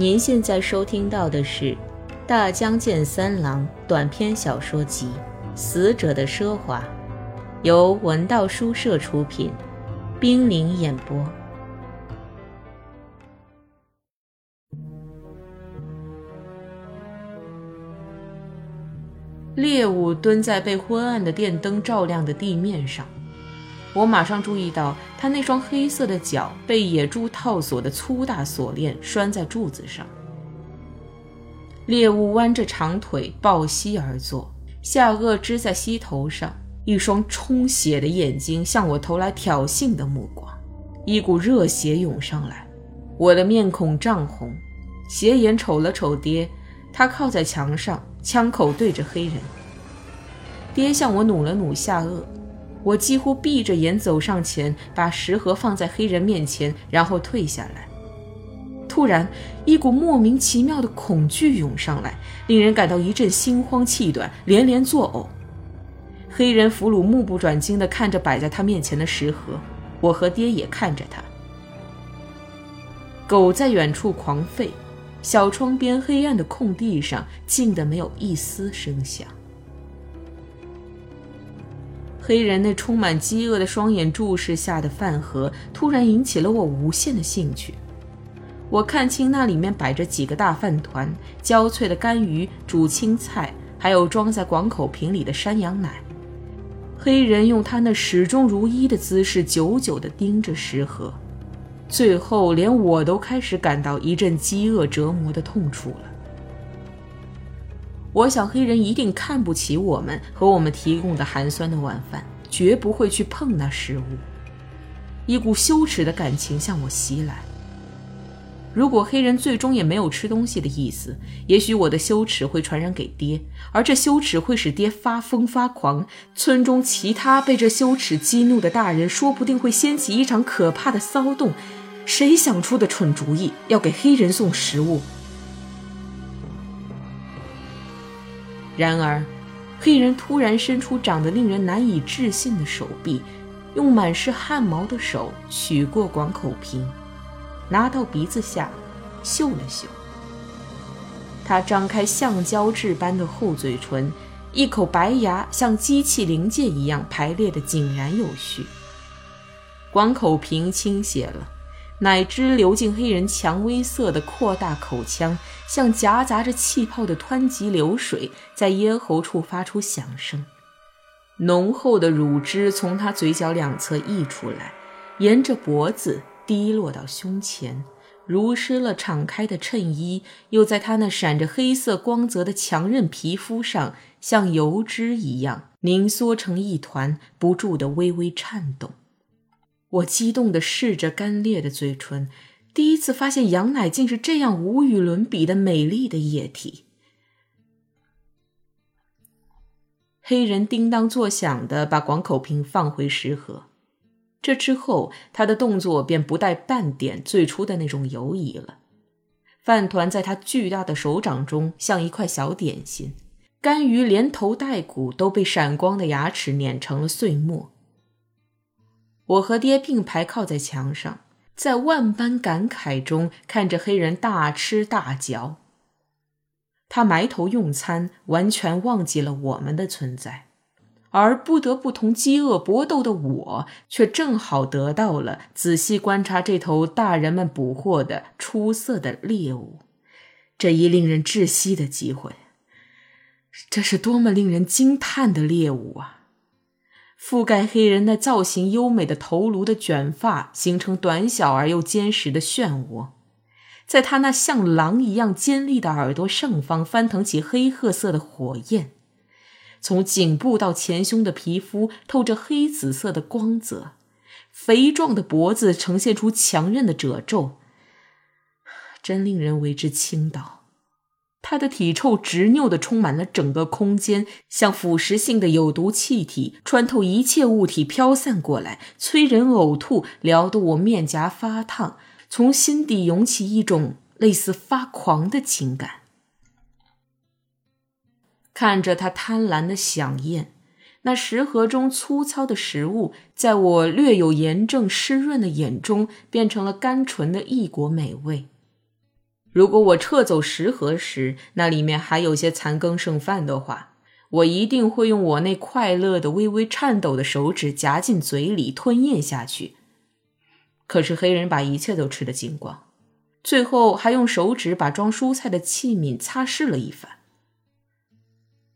您现在收听到的是《大江健三郎》短篇小说集《死者的奢华》，由文道书社出品，冰凌演播。猎物蹲在被昏暗的电灯照亮的地面上。我马上注意到，他那双黑色的脚被野猪套索的粗大锁链拴在柱子上。猎物弯着长腿抱膝而坐，下颚支在膝头上，一双充血的眼睛向我投来挑衅的目光。一股热血涌上来，我的面孔涨红，斜眼瞅了瞅爹，他靠在墙上，枪口对着黑人。爹向我努了努下颚。我几乎闭着眼走上前，把食盒放在黑人面前，然后退下来。突然，一股莫名其妙的恐惧涌上来，令人感到一阵心慌气短，连连作呕。黑人俘虏目不转睛地看着摆在他面前的食盒，我和爹也看着他。狗在远处狂吠，小窗边黑暗的空地上静得没有一丝声响。黑人那充满饥饿的双眼注视下的饭盒，突然引起了我无限的兴趣。我看清那里面摆着几个大饭团、焦脆的干鱼、煮青菜，还有装在广口瓶里的山羊奶。黑人用他那始终如一的姿势，久久地盯着食盒，最后连我都开始感到一阵饥饿折磨的痛楚了。我想，黑人一定看不起我们和我们提供的寒酸的晚饭，绝不会去碰那食物。一股羞耻的感情向我袭来。如果黑人最终也没有吃东西的意思，也许我的羞耻会传染给爹，而这羞耻会使爹发疯发狂。村中其他被这羞耻激怒的大人，说不定会掀起一场可怕的骚动。谁想出的蠢主意，要给黑人送食物？然而，黑人突然伸出长得令人难以置信的手臂，用满是汗毛的手取过广口瓶，拿到鼻子下，嗅了嗅。他张开橡胶质般的厚嘴唇，一口白牙像机器零件一样排列的井然有序。广口瓶倾斜了。奶汁流进黑人蔷薇色的扩大口腔，像夹杂着气泡的湍急流水，在咽喉处发出响声。浓厚的乳汁从他嘴角两侧溢出来，沿着脖子滴落到胸前，濡湿了敞开的衬衣，又在他那闪着黑色光泽的强韧皮肤上，像油脂一样凝缩成一团，不住地微微颤动。我激动地试着干裂的嘴唇，第一次发现羊奶竟是这样无与伦比的美丽的液体。黑人叮当作响地把广口瓶放回食盒，这之后他的动作便不带半点最初的那种犹疑了。饭团在他巨大的手掌中像一块小点心，干鱼连头带骨都被闪光的牙齿碾成了碎末。我和爹并排靠在墙上，在万般感慨中看着黑人大吃大嚼。他埋头用餐，完全忘记了我们的存在，而不得不同饥饿搏斗的我，却正好得到了仔细观察这头大人们捕获的出色的猎物，这一令人窒息的机会。这是多么令人惊叹的猎物啊！覆盖黑人那造型优美的头颅的卷发，形成短小而又坚实的漩涡，在他那像狼一样尖利的耳朵上方翻腾起黑褐色的火焰，从颈部到前胸的皮肤透着黑紫色的光泽，肥壮的脖子呈现出强韧的褶皱，真令人为之倾倒。他的体臭执拗地充满了整个空间，像腐蚀性的有毒气体穿透一切物体飘散过来，催人呕吐，撩得我面颊发烫，从心底涌起一种类似发狂的情感。看着他贪婪的响宴，那食盒中粗糙的食物，在我略有炎症湿润的眼中，变成了甘醇的异国美味。如果我撤走食盒时，那里面还有些残羹剩饭的话，我一定会用我那快乐的、微微颤抖的手指夹进嘴里吞咽下去。可是黑人把一切都吃得精光，最后还用手指把装蔬菜的器皿擦拭了一番。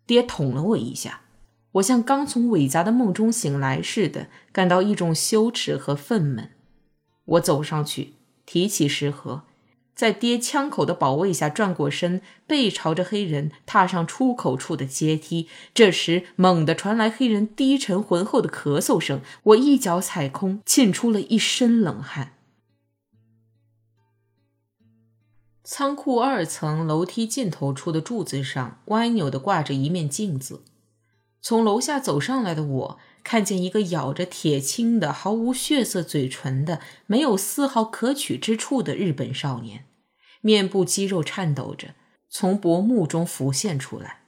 爹捅了我一下，我像刚从伟杂的梦中醒来似的，感到一种羞耻和愤懑。我走上去，提起食盒。在爹枪口的保卫下，转过身，背朝着黑人，踏上出口处的阶梯。这时，猛地传来黑人低沉浑厚的咳嗽声，我一脚踩空，沁出了一身冷汗。仓库二层楼梯尽头处的柱子上，歪扭的挂着一面镜子。从楼下走上来的我。看见一个咬着铁青的、毫无血色嘴唇的、没有丝毫可取之处的日本少年，面部肌肉颤抖着，从薄暮中浮现出来。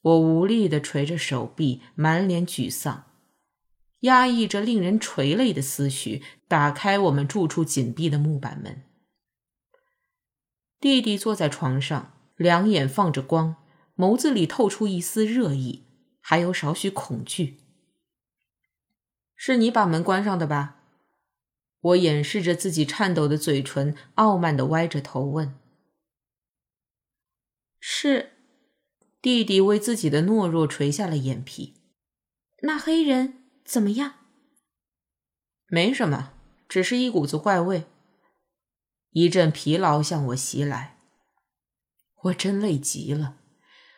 我无力地垂着手臂，满脸沮丧，压抑着令人垂泪的思绪，打开我们住处紧闭的木板门。弟弟坐在床上，两眼放着光，眸子里透出一丝热意。还有少许恐惧。是你把门关上的吧？我掩饰着自己颤抖的嘴唇，傲慢的歪着头问。是。弟弟为自己的懦弱垂下了眼皮。那黑人怎么样？没什么，只是一股子怪味。一阵疲劳向我袭来，我真累极了。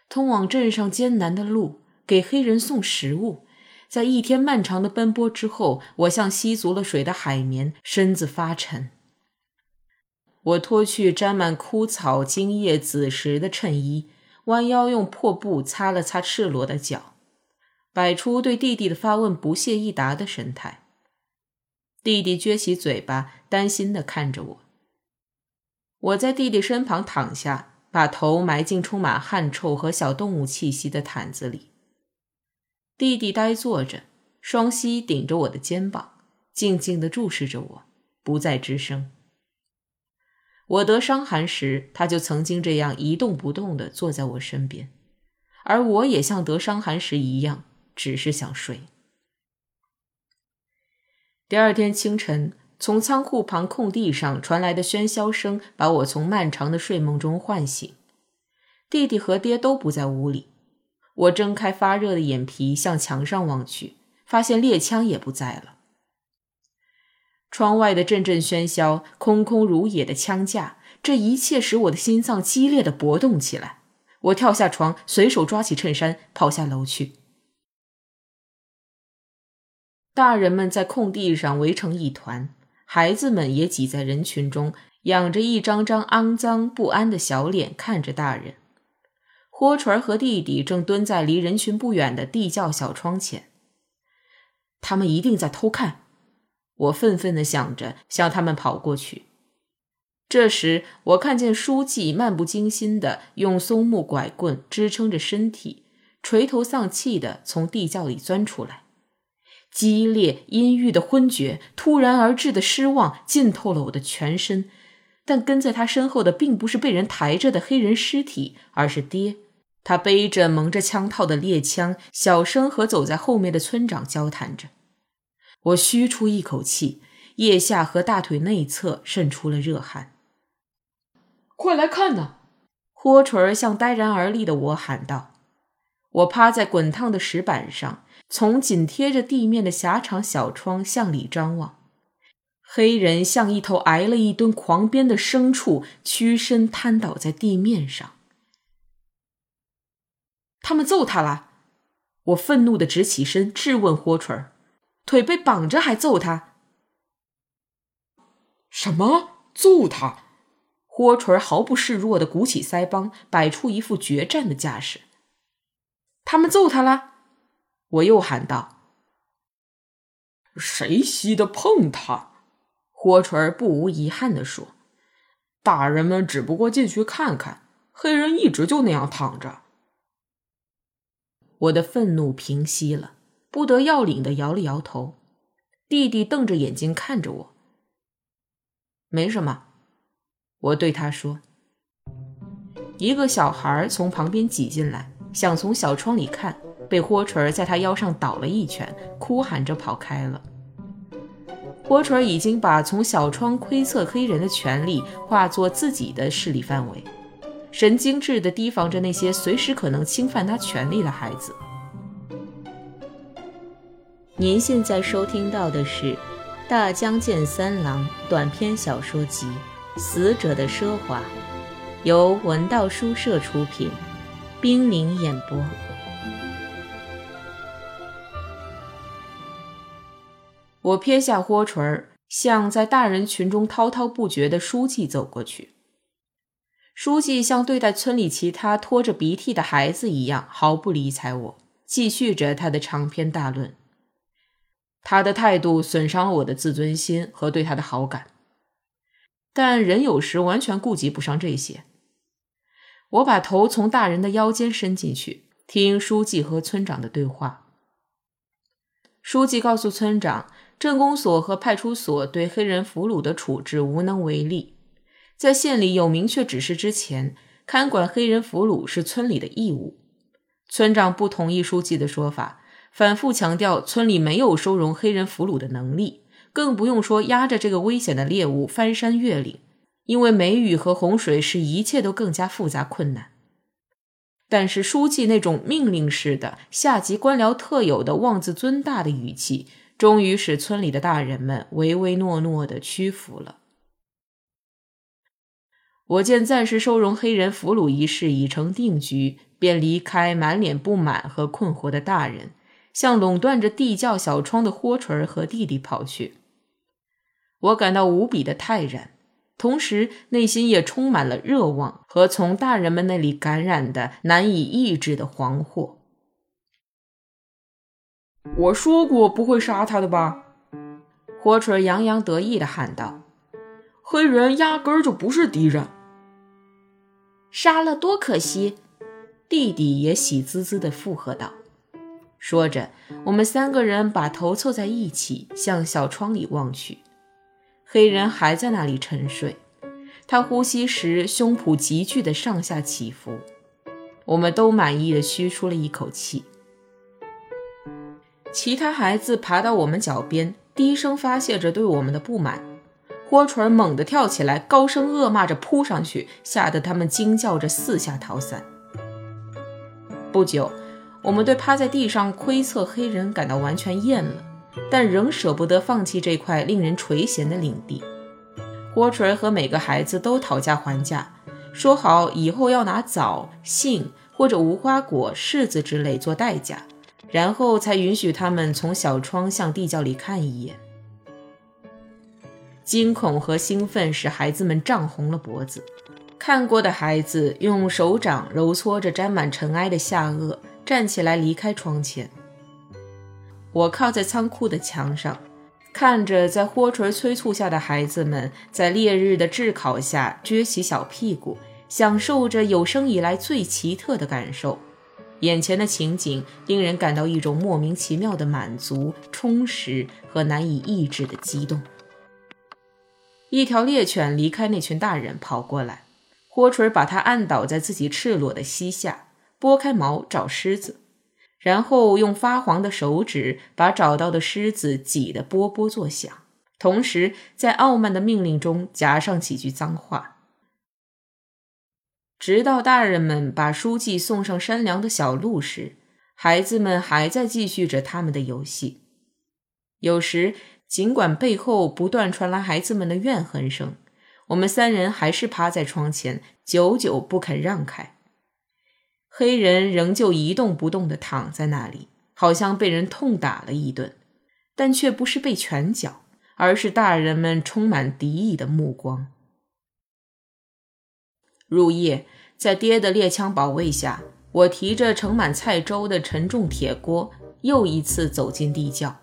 通往镇上艰难的路。给黑人送食物，在一天漫长的奔波之后，我像吸足了水的海绵，身子发沉。我脱去沾满枯草、茎叶、紫石的衬衣，弯腰用破布擦了擦赤裸的脚，摆出对弟弟的发问不屑一答的神态。弟弟撅起嘴巴，担心地看着我。我在弟弟身旁躺下，把头埋进充满汗臭和小动物气息的毯子里。弟弟呆坐着，双膝顶着我的肩膀，静静地注视着我，不再吱声。我得伤寒时，他就曾经这样一动不动地坐在我身边，而我也像得伤寒时一样，只是想睡。第二天清晨，从仓库旁空地上传来的喧嚣声把我从漫长的睡梦中唤醒。弟弟和爹都不在屋里。我睁开发热的眼皮，向墙上望去，发现猎枪也不在了。窗外的阵阵喧嚣，空空如也的枪架，这一切使我的心脏激烈的搏动起来。我跳下床，随手抓起衬衫，跑下楼去。大人们在空地上围成一团，孩子们也挤在人群中，仰着一张张肮脏不安的小脸看着大人。豁锤和弟弟正蹲在离人群不远的地窖小窗前，他们一定在偷看。我愤愤地想着，向他们跑过去。这时，我看见书记漫不经心地用松木拐棍支撑着身体，垂头丧气地从地窖里钻出来。激烈、阴郁的昏厥，突然而至的失望，浸透了我的全身。但跟在他身后的，并不是被人抬着的黑人尸体，而是爹。他背着蒙着枪套的猎枪，小声和走在后面的村长交谈着。我吁出一口气，腋下和大腿内侧渗出了热汗。快来看呐！豁锤儿向呆然而立的我喊道。我趴在滚烫的石板上，从紧贴着地面的狭长小窗向里张望。黑人像一头挨了一顿狂鞭的牲畜，屈身瘫倒在地面上。他们揍他了，我愤怒的直起身质问豁锤儿：“腿被绑着还揍他？”什么揍他？豁锤儿毫不示弱的鼓起腮帮，摆出一副决战的架势。他们揍他了，我又喊道：“谁稀的碰他？”豁锤儿不无遗憾的说：“大人们只不过进去看看，黑人一直就那样躺着。”我的愤怒平息了，不得要领的摇了摇头。弟弟瞪着眼睛看着我。没什么，我对他说。一个小孩从旁边挤进来，想从小窗里看，被豁锤在他腰上倒了一拳，哭喊着跑开了。豁锤已经把从小窗窥测黑人的权利化作自己的势力范围，神经质地提防着那些随时可能侵犯他权利的孩子。您现在收听到的是《大江健三郎》短篇小说集《死者的奢华》。由文道书社出品，冰凌演播。我撇下豁唇儿，向在大人群中滔滔不绝的书记走过去。书记像对待村里其他拖着鼻涕的孩子一样，毫不理睬我，继续着他的长篇大论。他的态度损伤了我的自尊心和对他的好感，但人有时完全顾及不上这些。我把头从大人的腰间伸进去，听书记和村长的对话。书记告诉村长，镇公所和派出所对黑人俘虏的处置无能为力，在县里有明确指示之前，看管黑人俘虏是村里的义务。村长不同意书记的说法，反复强调村里没有收容黑人俘虏的能力，更不用说押着这个危险的猎物翻山越岭。因为梅雨和洪水使一切都更加复杂困难，但是书记那种命令式的下级官僚特有的妄自尊大的语气，终于使村里的大人们唯唯诺诺的屈服了。我见暂时收容黑人俘虏一事已成定局，便离开满脸不满和困惑的大人，向垄断着地窖小窗的豁锤和弟弟跑去。我感到无比的泰然。同时，内心也充满了热望和从大人们那里感染的难以抑制的惶惑。我说过不会杀他的吧？火锤洋洋得意地喊道：“黑人压根儿就不是敌人，杀了多可惜！”弟弟也喜滋滋地附和道。说着，我们三个人把头凑在一起，向小窗里望去。黑人还在那里沉睡，他呼吸时胸脯急剧的上下起伏。我们都满意的吁出了一口气。其他孩子爬到我们脚边，低声发泄着对我们的不满。豁锤猛地跳起来，高声恶骂着扑上去，吓得他们惊叫着四下逃散。不久，我们对趴在地上窥测黑人感到完全厌了。但仍舍不得放弃这块令人垂涎的领地。霍锤和每个孩子都讨价还价，说好以后要拿枣、杏或者无花果、柿子之类做代价，然后才允许他们从小窗向地窖里看一眼。惊恐和兴奋使孩子们涨红了脖子。看过的孩子用手掌揉搓着沾满尘埃的下颚，站起来离开窗前。我靠在仓库的墙上，看着在豁锤催促下的孩子们在烈日的炙烤下撅起小屁股，享受着有生以来最奇特的感受。眼前的情景令人感到一种莫名其妙的满足、充实和难以抑制的激动。一条猎犬离开那群大人跑过来，豁锤把它按倒在自己赤裸的膝下，拨开毛找狮子。然后用发黄的手指把找到的狮子挤得啵啵作响，同时在傲慢的命令中夹上几句脏话。直到大人们把书记送上山梁的小路时，孩子们还在继续着他们的游戏。有时，尽管背后不断传来孩子们的怨恨声，我们三人还是趴在窗前，久久不肯让开。黑人仍旧一动不动地躺在那里，好像被人痛打了一顿，但却不是被拳脚，而是大人们充满敌意的目光。入夜，在爹的猎枪保卫下，我提着盛满菜粥的沉重铁锅，又一次走进地窖。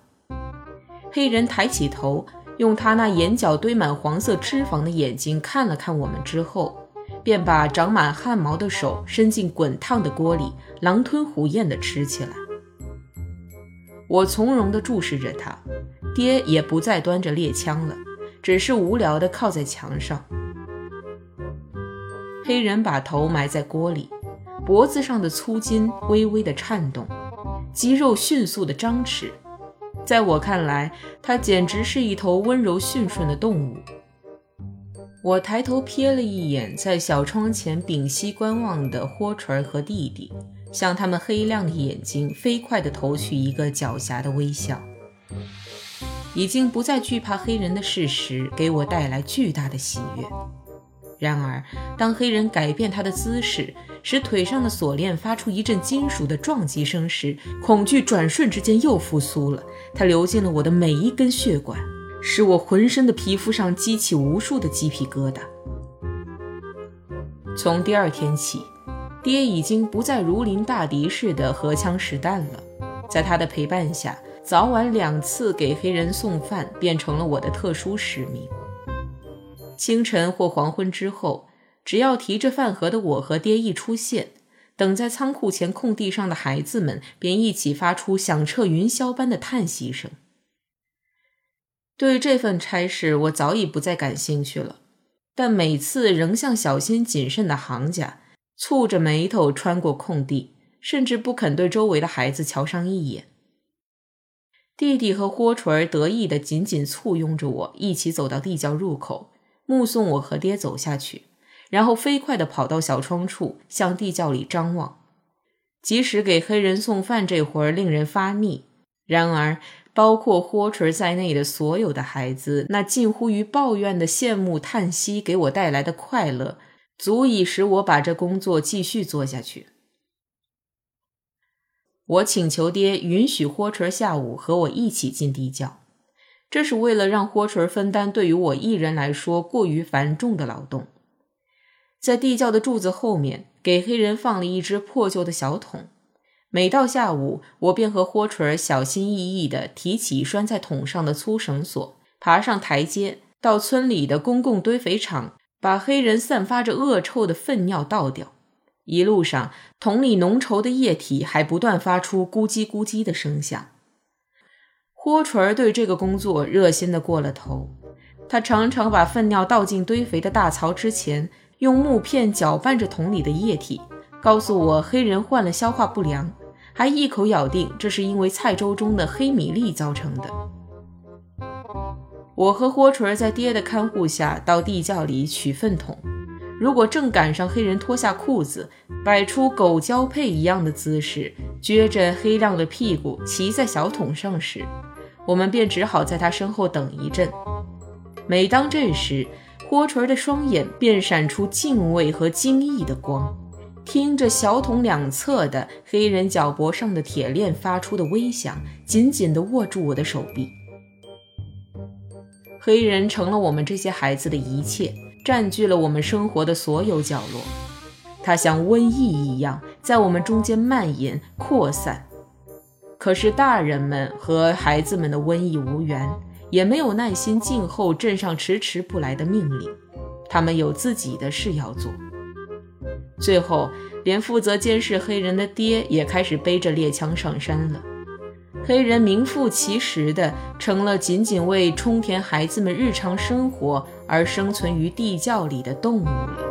黑人抬起头，用他那眼角堆满黄色脂肪的眼睛看了看我们之后。便把长满汗毛的手伸进滚烫的锅里，狼吞虎咽地吃起来。我从容地注视着他，爹也不再端着猎枪了，只是无聊地靠在墙上。黑人把头埋在锅里，脖子上的粗筋微微的颤动，肌肉迅速的张弛。在我看来，它简直是一头温柔驯顺的动物。我抬头瞥了一眼在小窗前屏息观望的豁垂儿和弟弟，向他们黑亮的眼睛飞快地投去一个狡黠的微笑。已经不再惧怕黑人的事实给我带来巨大的喜悦。然而，当黑人改变他的姿势，使腿上的锁链发出一阵金属的撞击声时，恐惧转瞬之间又复苏了。它流进了我的每一根血管，使我浑身的皮肤上激起无数的鸡皮疙瘩。从第二天起，爹已经不再如临大敌似的荷枪实弹了。在他的陪伴下，早晚两次给黑人送饭变成了我的特殊使命。清晨或黄昏之后，只要提着饭盒的我和爹一出现，等在仓库前空地上的孩子们便一起发出响彻云霄般的叹息声。对这份差事，我早已不再感兴趣了，但每次仍像小心谨慎的行家，蹙着眉头穿过空地，甚至不肯对周围的孩子瞧上一眼。弟弟和豁锤儿得意地紧紧簇拥着我，一起走到地窖入口，目送我和爹走下去，然后飞快地跑到小窗处，向地窖里张望。即使给黑人送饭这会儿令人发腻，然而包括豁锤在内的所有的孩子，那近乎于抱怨的羡慕叹息给我带来的快乐，足以使我把这工作继续做下去。我请求爹允许霍锤下午和我一起进地窖，这是为了让霍锤分担对于我一人来说过于繁重的劳动。在地窖的柱子后面，给黑人放了一只破旧的小桶。每到下午，我便和霍锤小心翼翼地提起拴在桶上的粗绳索，爬上台阶，到村里的公共堆肥场，把黑人散发着恶臭的粪尿倒掉。一路上，桶里浓稠的液体还不断发出咕叽咕叽的声响。豁锤儿对这个工作热心的过了头，他常常把粪尿倒进堆肥的大槽之前，用木片搅拌着桶里的液体，告诉我黑人患了消化不良，还一口咬定这是因为菜粥中的黑米粒造成的。我和豁锤儿在爹的看护下到地窖里取粪桶。如果正赶上黑人脱下裤子，摆出狗交配一样的姿势，撅着黑亮的屁股骑在小桶上时，我们便只好在他身后等一阵。每当这时，豁锤的双眼便闪出敬畏和惊异的光，听着小桶两侧的黑人脚脖上的铁链发出的微响，紧紧地握住我的手臂。黑人成了我们这些孩子的一切。占据了我们生活的所有角落，它像瘟疫一样在我们中间蔓延扩散。可是大人们和孩子们的瘟疫无缘，也没有耐心静候镇上迟迟不来的命令，他们有自己的事要做。最后，连负责监视黑人的爹也开始背着猎枪上山了。黑人名副其实的成了仅仅为充填孩子们日常生活而生存于地窖里的动物了。